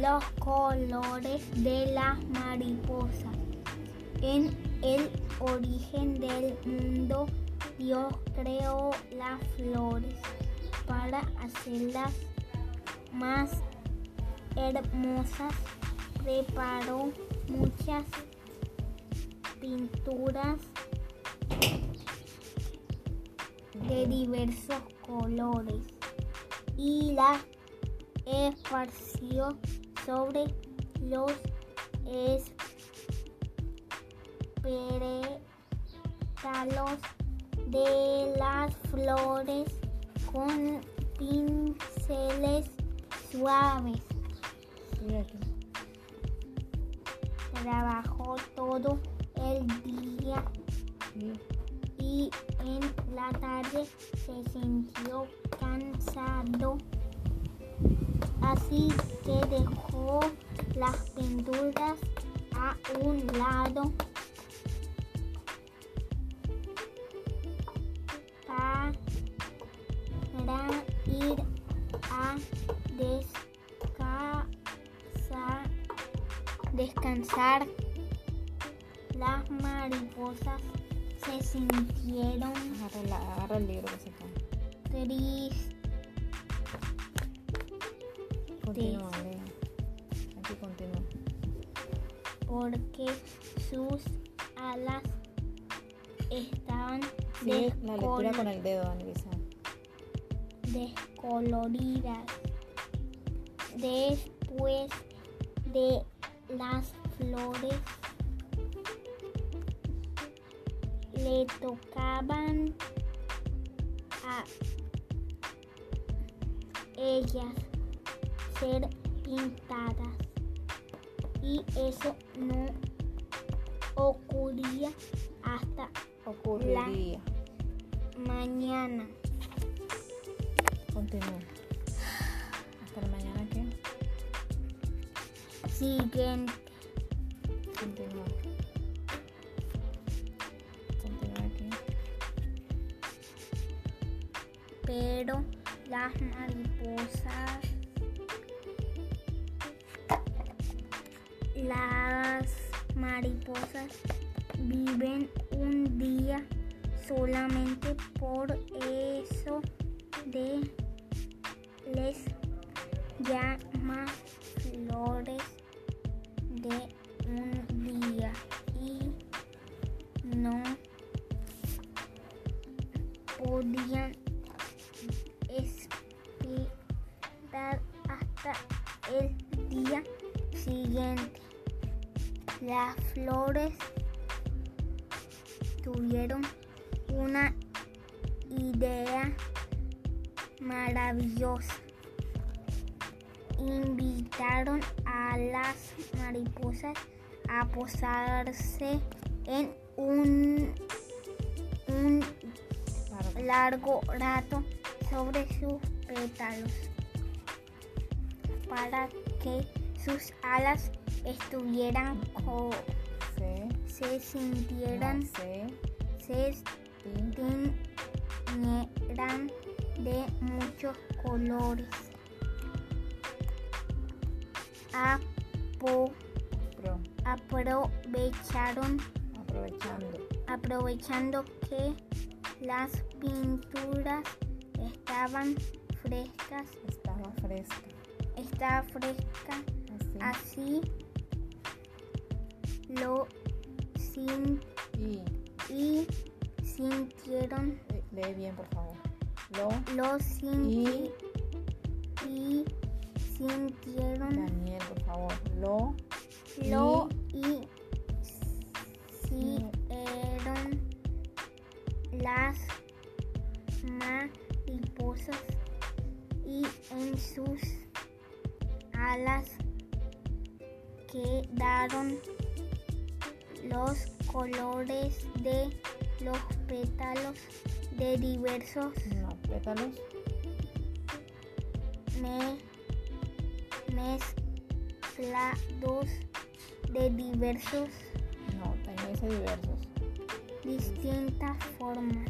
los colores de las mariposas. En el origen del mundo, Dios creó las flores para hacerlas más hermosas. Preparó muchas pinturas de diversos colores y las esparció sobre los pétalos de las flores con pinceles suaves. Trabajó todo el día y en la tarde se sintió cansado. Así que dejó las pinturas a un lado para ir a descansar. descansar. Las mariposas se sintieron Agarra, el libro que se cae. tristes. Continúa, Lea. Aquí continúa. porque sus alas estaban Sigue la lectura con el dedo, Anelisa. descoloridas. Después de las flores le tocaban a ellas ser pintadas y eso no ocurría hasta Ocurriría. mañana. Continúa. Hasta la mañana, ¿qué? Siguiente. Continúa. Continúa aquí. pero las mariposas las mariposas viven un día solamente por eso de les llama flores de un día y no podían esperar hasta el día siguiente. Las flores tuvieron una idea maravillosa. Invitaron a las mariposas a posarse en un, un Largo. rato sobre sus pétalos para que sus alas estuvieran co- Se. se sintieran Se. se Tin. tiñeran de muchos colores Apo- Pro. aprovecharon Aprovechando. aprovechando que las pinturas estaban frescas Estaba fresca. está fresca Así. así lo sin Y. y sintieron eh, Lee bien, por favor. Lo. lo sin Y. y sintieron Daniel, por favor. Lo. lo y siguieron las mariposas y en sus alas quedaron los colores de los pétalos de diversos No. Pétalos. me- mezclados de diversos No. También dice diversos. distintas formas.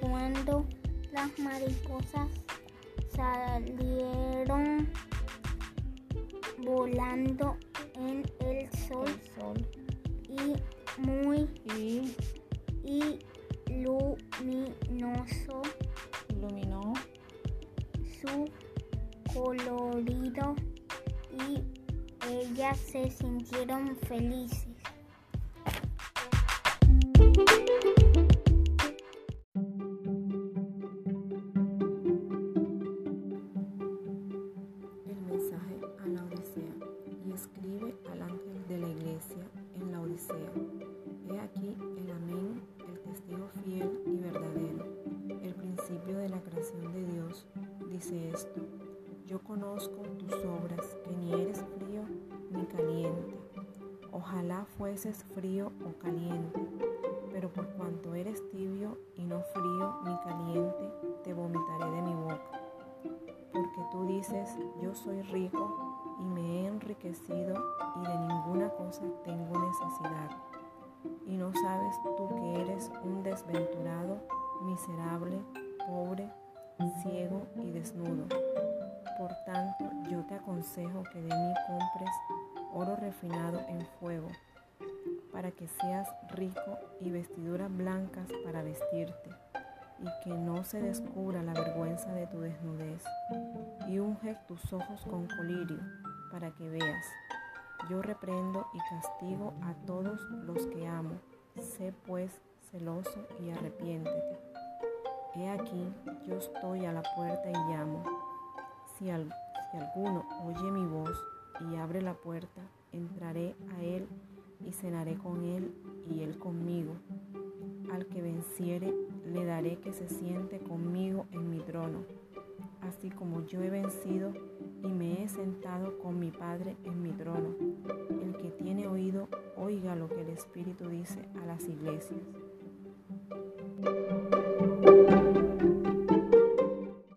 Cuando las mariposas salieron volando en el sol el sol. y muy y luminoso iluminó. Su colorido y ellas se sintieron felices. Fueses frío o caliente, pero por cuanto eres tibio y no frío ni caliente, te vomitaré de mi boca porque tú dices, yo soy rico y me he enriquecido y de ninguna cosa tengo necesidad. Y no sabes tú que eres un desventurado, miserable, pobre, ciego y desnudo. Por tanto, yo te aconsejo que de mí compres oro refinado en fuego, para que seas rico y vestiduras blancas para vestirte y que no se descubra la vergüenza de tu desnudez, y unge tus ojos con colirio, para que veas. Yo reprendo y castigo a todos los que amo. Sé pues celoso y arrepiéntete. He aquí, yo estoy a la puerta y llamo. Si, si alguno oye mi voz y abre la puerta, entraré a él y cenaré con él y él conmigo. Al que venciere, le daré que se siente conmigo en mi trono, así como yo he vencido y me he sentado con mi Padre en mi trono. El que tiene oído, oiga lo que el Espíritu dice a las iglesias.